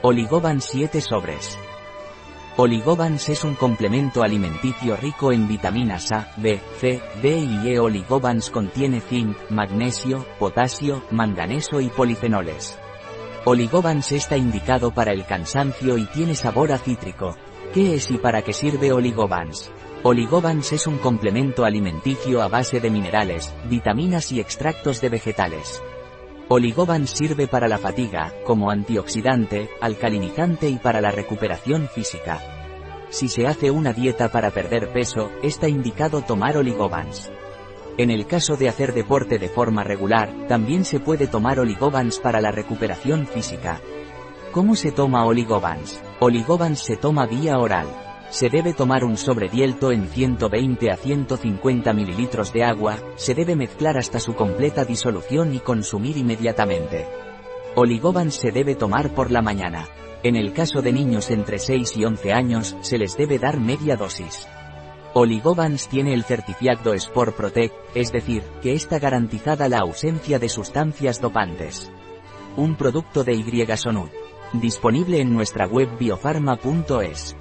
Oligobans 7 sobres. Oligobans es un complemento alimenticio rico en vitaminas A, B, C, D y E. Oligobans contiene zinc, magnesio, potasio, manganeso y polifenoles. Oligobans está indicado para el cansancio y tiene sabor a cítrico. ¿Qué es y para qué sirve Oligobans? Oligobans es un complemento alimenticio a base de minerales, vitaminas y extractos de vegetales. Oligobans sirve para la fatiga, como antioxidante, alcalinizante y para la recuperación física. Si se hace una dieta para perder peso, está indicado tomar oligobans. En el caso de hacer deporte de forma regular, también se puede tomar oligobans para la recuperación física. ¿Cómo se toma oligobans? Oligobans se toma vía oral. Se debe tomar un sobredielto en 120 a 150 mililitros de agua, se debe mezclar hasta su completa disolución y consumir inmediatamente. Oligobans se debe tomar por la mañana. En el caso de niños entre 6 y 11 años, se les debe dar media dosis. Oligobans tiene el certificado Sport Protect, es decir, que está garantizada la ausencia de sustancias dopantes. Un producto de Y Disponible en nuestra web biofarma.es.